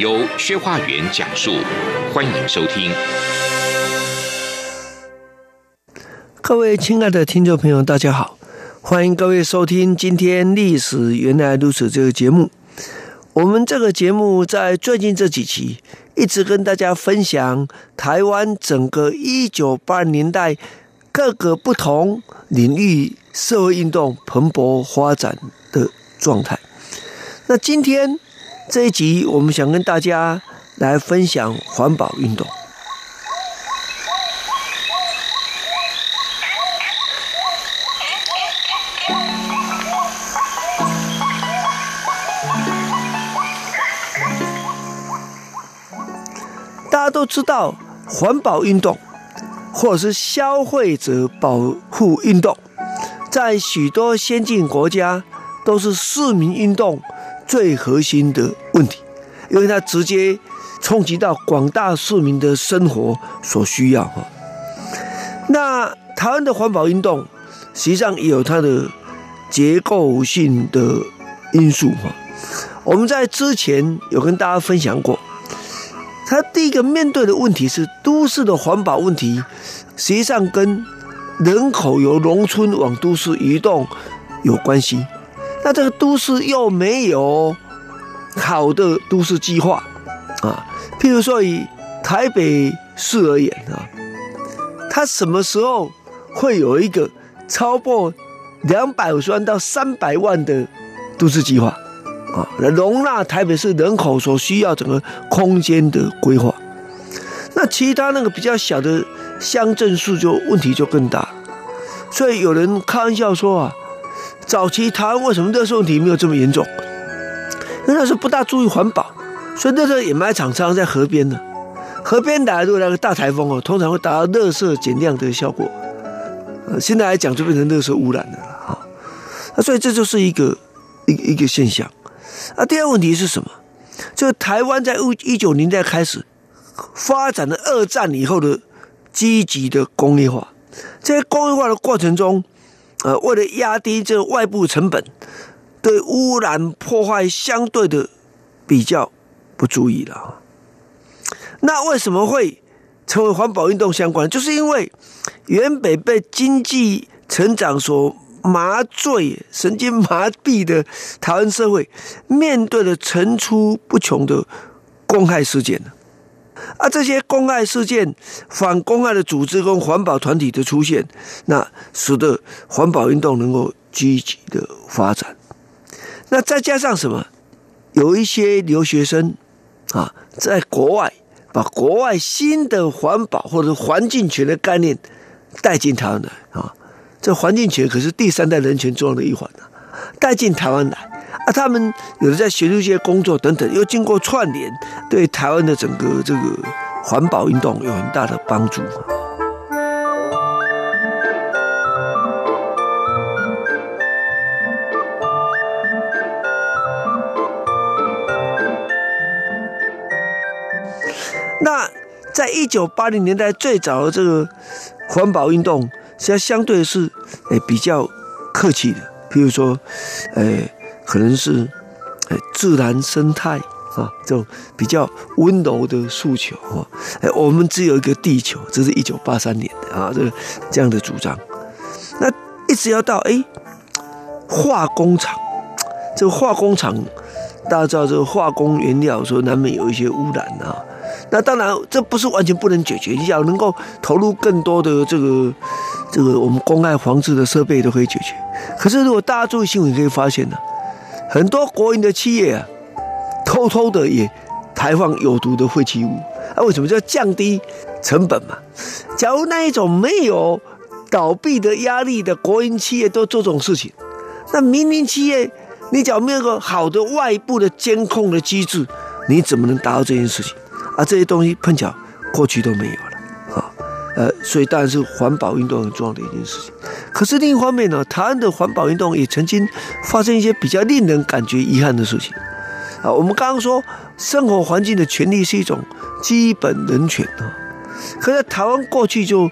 由薛化元讲述，欢迎收听。各位亲爱的听众朋友，大家好，欢迎各位收听今天《历史原来如此》这个节目。我们这个节目在最近这几期一直跟大家分享台湾整个一九八零年代各个不同领域社会运动蓬勃发展的状态。那今天这一集，我们想跟大家来分享环保运动。大家都知道，环保运动或者是消费者保护运动，在许多先进国家都是市民运动。最核心的问题，因为它直接冲击到广大市民的生活所需要哈。那台湾的环保运动实际上也有它的结构性的因素哈。我们在之前有跟大家分享过，它第一个面对的问题是都市的环保问题，实际上跟人口由农村往都市移动有关系。那这个都市又没有好的都市计划啊，譬如说以台北市而言啊，它什么时候会有一个超过两百五十万到三百万的都市计划啊，来容纳台北市人口所需要整个空间的规划？那其他那个比较小的乡镇市就问题就更大，所以有人开玩笑说啊。早期台湾为什么垃圾问题没有这么严重？那时候不大注意环保，所以那时候掩埋场常常在河边呢。河边打如果来个大台风哦，通常会达到垃圾减量的效果。呃，现在来讲就变成垃圾污染了哈。那所以这就是一个一个一个现象。啊，第二问题是什么？就是台湾在一九年代开始发展了二战以后的积极的工业化，在工业化的过程中。呃，为了压低这个外部成本，对污染破坏相对的比较不注意了。那为什么会成为环保运动相关？就是因为原本被经济成长所麻醉、神经麻痹的台湾社会，面对了层出不穷的公害事件。啊，这些公害事件、反公害的组织跟环保团体的出现，那使得环保运动能够积极的发展。那再加上什么？有一些留学生啊，在国外把国外新的环保或者环境权的概念带进台湾来啊。这环境权可是第三代人权重要的一环啊，带进台湾来。啊，他们有的在学术界工作等等，又经过串联，对台湾的整个这个环保运动有很大的帮助。在一九八零年代最早的这个环保运动，实际上相对是诶比较客气的，比如说诶。可能是，哎，自然生态啊，这种比较温柔的诉求啊，哎，我们只有一个地球，这是一九八三年的啊，这个这样的主张。那一直要到哎，化工厂，这个化工厂，大家知道这个化工原料说难免有一些污染啊。那当然这不是完全不能解决，你要能够投入更多的这个这个我们公害防治的设备都可以解决。可是如果大家注意新闻，可以发现呢。很多国营的企业啊，偷偷的也排放有毒的废弃物。啊，为什么叫降低成本嘛？假如那一种没有倒闭的压力的国营企业都做这种事情，那民营企业，你假如没有个好的外部的监控的机制，你怎么能达到这件事情？啊，这些东西碰巧过去都没有了啊，呃，所以当然是环保运动很重要的一件事情。可是另一方面呢，台湾的环保运动也曾经发生一些比较令人感觉遗憾的事情啊。我们刚刚说，生活环境的权利是一种基本人权啊，可是台湾过去就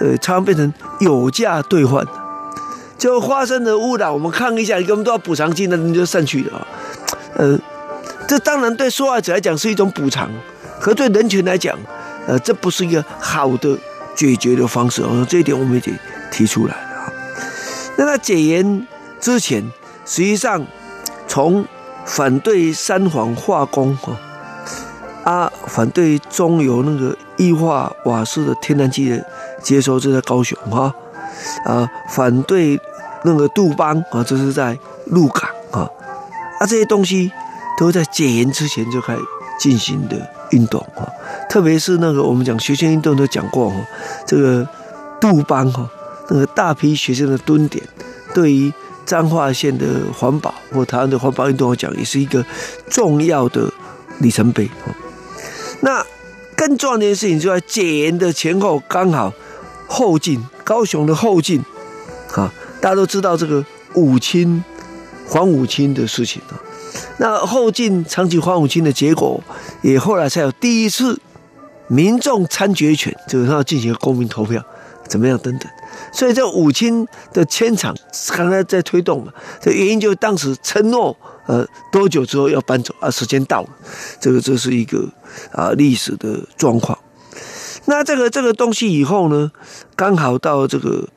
呃常常变成有价兑换，就发生的污染，我们抗议一下，给我们多少补偿金，那你就散去了。呃，这当然对受害者来讲是一种补偿，可对人权来讲，呃，这不是一个好的解决的方式哦。这一点我们也得提出来了啊。那在解严之前，实际上从反对三房化工哈啊，反对中油那个液化瓦斯的天然气的接收，这在高雄哈啊，反对那个杜邦啊，这是在鹿港啊。啊，这些东西都在解严之前就开始进行的运动啊，特别是那个我们讲学生运动都讲过哈，这个杜邦哈，那个大批学生的蹲点，对于彰化县的环保或台湾的环保运动来讲，也是一个重要的里程碑。那更重要的事情就在解严的前后，刚好后进高雄的后进啊，大家都知道这个五轻。黄武清的事情啊，那后进长期黄武清的结果，也后来才有第一次民众参决权，就是他要进行公民投票，怎么样等等。所以这五清的迁厂刚才在推动嘛，这原因就当时承诺呃多久之后要搬走啊，时间到了，这个这是一个啊历史的状况。那这个这个东西以后呢，刚好到这个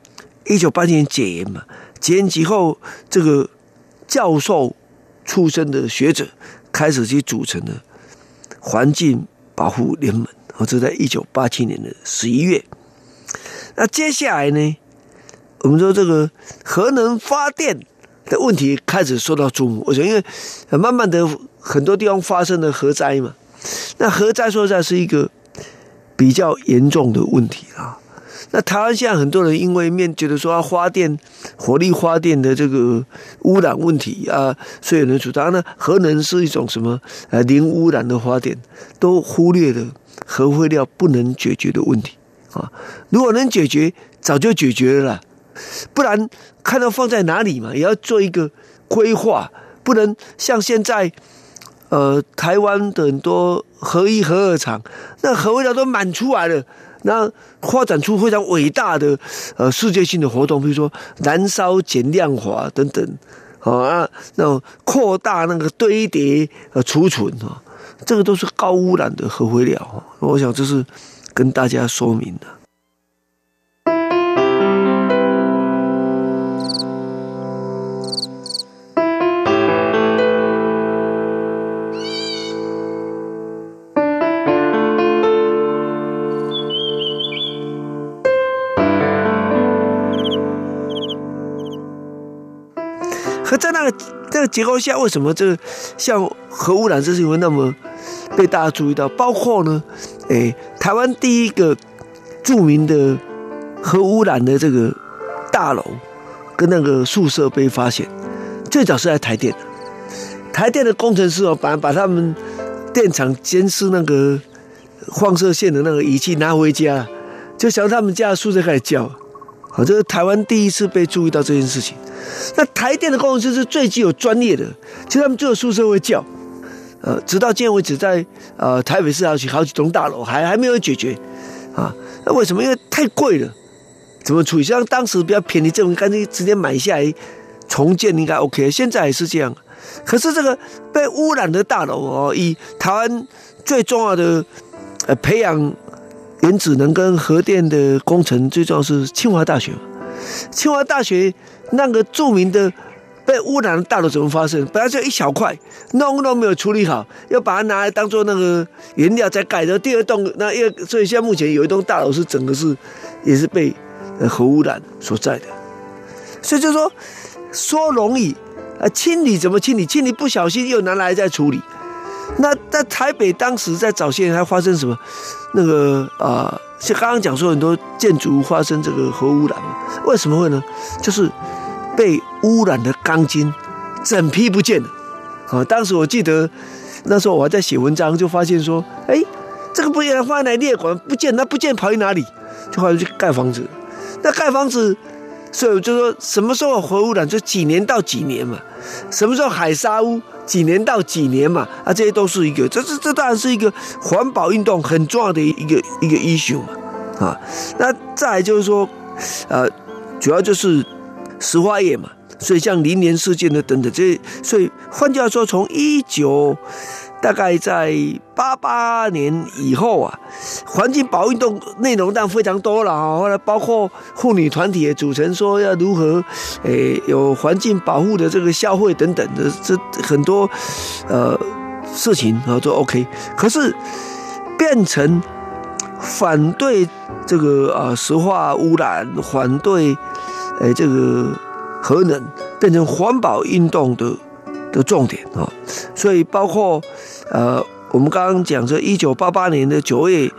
一九八七年解严嘛，解严之后这个。教授出身的学者开始去组成的环境保护联盟，啊，这在一九八七年的十一月。那接下来呢，我们说这个核能发电的问题开始受到注目。我想，因为慢慢的很多地方发生了核灾嘛，那核灾说实在是一个比较严重的问题啊。那台湾现在很多人因为面觉得说要发电、火力发电的这个污染问题啊，所以有人主张呢，核能是一种什么呃零污染的发电，都忽略了核废料不能解决的问题啊。如果能解决，早就解决了，不然看到放在哪里嘛，也要做一个规划，不能像现在呃台湾的很多核一、核二厂，那核废料都满出来了。那发展出非常伟大的呃世界性的活动，比如说燃烧减量化等等，啊，那种扩大那个堆叠呃储存啊，这个都是高污染的核废料。我想这是跟大家说明的。可在那个这个结构下，为什么这个像核污染这事情会那么被大家注意到？包括呢，诶，台湾第一个著名的核污染的这个大楼跟那个宿舍被发现，最早是在台电。台电的工程师哦，把把他们电厂监视那个放射线的那个仪器拿回家，就想他们家的宿舍开始叫。好，这是台湾第一次被注意到这件事情。那台电的工程师是最具有专业的，其实他们住的宿舍会叫，呃，直到今天为止在，呃台北市好几好几栋大楼还还没有解决，啊，那为什么？因为太贵了，怎么处理？像当时比较便宜，这种干脆直接买下来重建应该 OK，现在也是这样。可是这个被污染的大楼哦，以台湾最重要的呃培养原子能跟核电的工程，最重要是清华大学，清华大学。那个著名的被污染的大楼怎么发生？本来就一小块，弄都没有处理好，要把它拿来当做那个原料再盖的。第二栋，那因为所以现在目前有一栋大楼是整个是也是被核污染所在的。所以就说说容易啊，清理怎么清理？清理不小心又拿来再处理。那在台北当时在早些年还发生什么？那个啊，像刚刚讲说很多建筑物发生这个核污染？为什么会呢？就是被污染的钢筋整批不见了。啊，当时我记得那时候我还在写文章，就发现说，哎，这个不原来放在列管不见，那不见跑去哪里？就后来去盖房子。那盖房子，所以就说什么时候核污染，就几年到几年嘛。什么时候海沙屋，几年到几年嘛。啊，这些都是一个，这这这当然是一个环保运动很重要的一个一个 issue 嘛。啊，那再就是说，呃，主要就是石化业嘛。所以像林园事件的等等，这所以换句话说，从一九。大概在八八年以后啊，环境保运动内容当非常多了啊。后来包括妇女团体也组成，说要如何，诶，有环境保护的这个消费等等的，这很多呃事情啊都 OK。可是变成反对这个啊石化污染，反对诶这个核能，变成环保运动的。的重点啊，所以包括呃，我们刚刚讲这一九八八年的九月，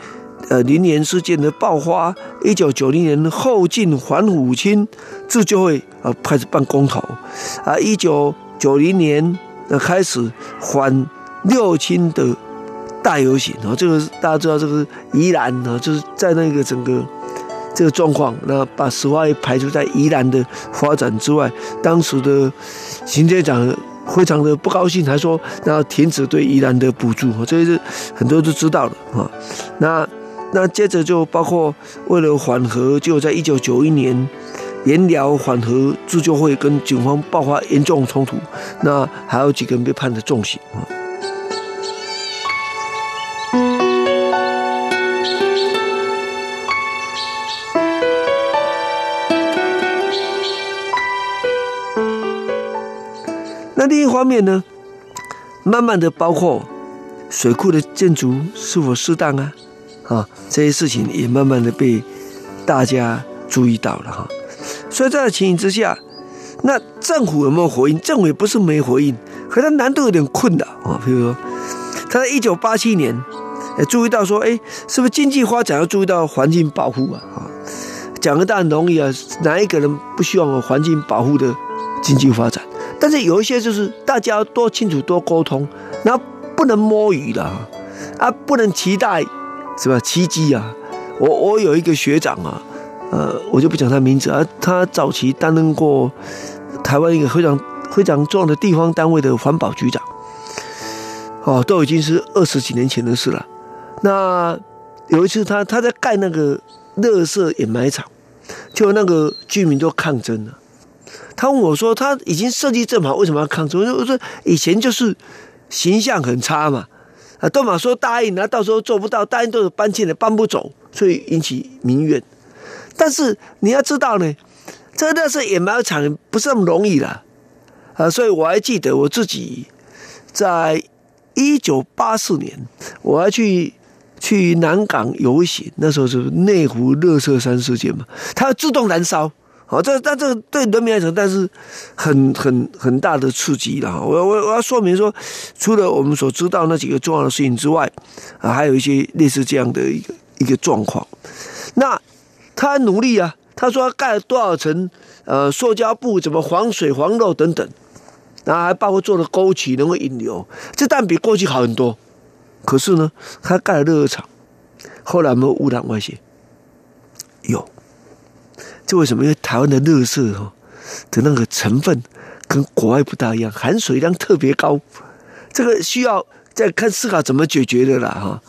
呃，林园事件的爆发，一九九零年后进反腐亲自救会啊开始办公投啊，一九九零年呃开始反六亲的大游行啊，这个大家知道这个宜兰啊，就是在那个整个这个状况，那把石化业排除在宜兰的发展之外，当时的行政长。非常的不高兴，还说那停止对宜兰的补助，这是很多都知道的啊。那那接着就包括为了缓和，就在一九九一年，盐寮缓和自救会跟警方爆发严重冲突，那还有几个人被判的重刑啊。方面呢，慢慢的包括水库的建筑是否适当啊，啊这些事情也慢慢的被大家注意到了哈。所以在情形之下，那政府有没有回应？政府也不是没回应，可他难度有点困难啊。比如说，他在一九八七年也注意到说，哎，是不是经济发展要注意到环境保护啊？啊，讲的当然容易啊，哪一个人不希望有环境保护的经济发展？但是有一些就是大家要多清楚、多沟通，那不能摸鱼了啊，不能期待是吧？奇迹啊！我我有一个学长啊，呃，我就不讲他名字啊，他早期担任过台湾一个非常非常重要的地方单位的环保局长，哦，都已经是二十几年前的事了。那有一次他他在盖那个垃圾掩埋场，就那个居民都抗争了。他问我说：“他已经设计这么好，为什么要抗争？”我说：“以前就是形象很差嘛，啊，都嘛说答应，那到时候做不到，答应都是搬迁的，搬不走，所以引起民怨。但是你要知道呢，这个垃圾掩埋场不是那么容易的啊。所以我还记得我自己在一九八四年，我还去去南港游行，那时候是内湖垃圾山事件嘛，它自动燃烧。”好，这但这个对人民来讲，但是很很很大的刺激了。我我我要说明说，除了我们所知道那几个重要的事情之外，啊，还有一些类似这样的一个一个状况。那他努力啊，他说他盖了多少层呃塑胶布，怎么防水防漏等等，然后还包括做了沟渠能够引流，这但比过去好很多。可是呢，他盖了垃圾场，后来没有污染外泄？有。这为什么？因为台湾的垃圾哦的那个成分跟国外不大一样，含水量特别高。这个需要再看思考怎么解决的啦哈。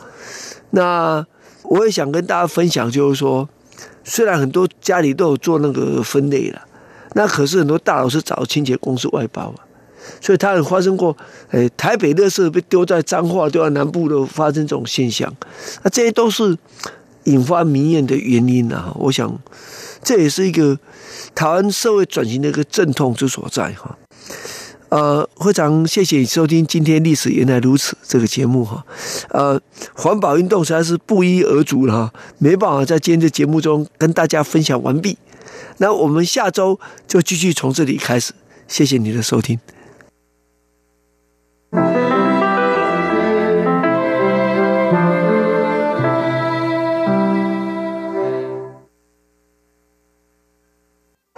那我也想跟大家分享，就是说，虽然很多家里都有做那个分类了，那可是很多大老是找清洁公司外包啊，所以它有发生过，诶，台北垃圾被丢在彰化，丢在南部都发生这种现象。那这些都是引发民怨的原因啊。我想。这也是一个台湾社会转型的一个阵痛之所在哈，呃，非常谢谢你收听今天历史原来如此这个节目哈，呃，环保运动实在是不一而足了哈，没办法在今天的节目中跟大家分享完毕，那我们下周就继续从这里开始，谢谢你的收听。